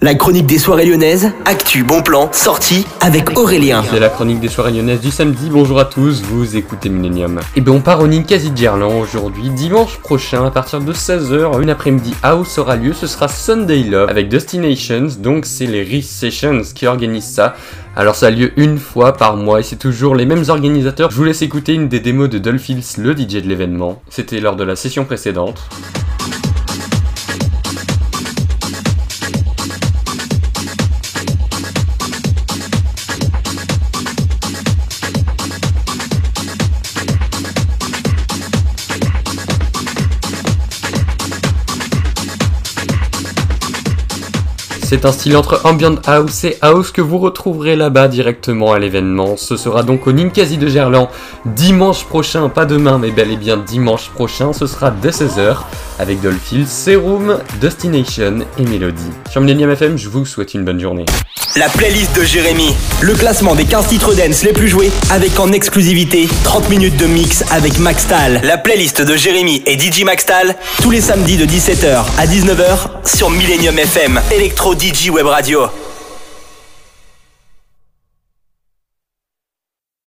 La chronique des soirées lyonnaises, actu, bon plan, sortie avec Aurélien. C'est la chronique des soirées lyonnaises du samedi. Bonjour à tous, vous écoutez Millennium. Et eh bien on part au Ninkasi Gerland aujourd'hui. Dimanche prochain, à partir de 16h, une après-midi house aura lieu. Ce sera Sunday Love avec Destinations. Donc c'est les Reese Sessions qui organisent ça. Alors ça a lieu une fois par mois et c'est toujours les mêmes organisateurs. Je vous laisse écouter une des démos de Dolphils, le DJ de l'événement. C'était lors de la session précédente. C'est un style entre ambient house et house que vous retrouverez là-bas directement à l'événement. Ce sera donc au Ninkasi de Gerland dimanche prochain, pas demain mais bel et bien dimanche prochain. Ce sera dès 16h avec Dolphil, Serum, Destination et Melody. Sur Millennium FM, je vous souhaite une bonne journée. La playlist de Jérémy, le classement des 15 titres dance les plus joués avec en exclusivité 30 minutes de mix avec Maxtal. La playlist de Jérémy et DJ Maxtal tous les samedis de 17h à 19h sur Millennium FM. Electro DJ Web Radio.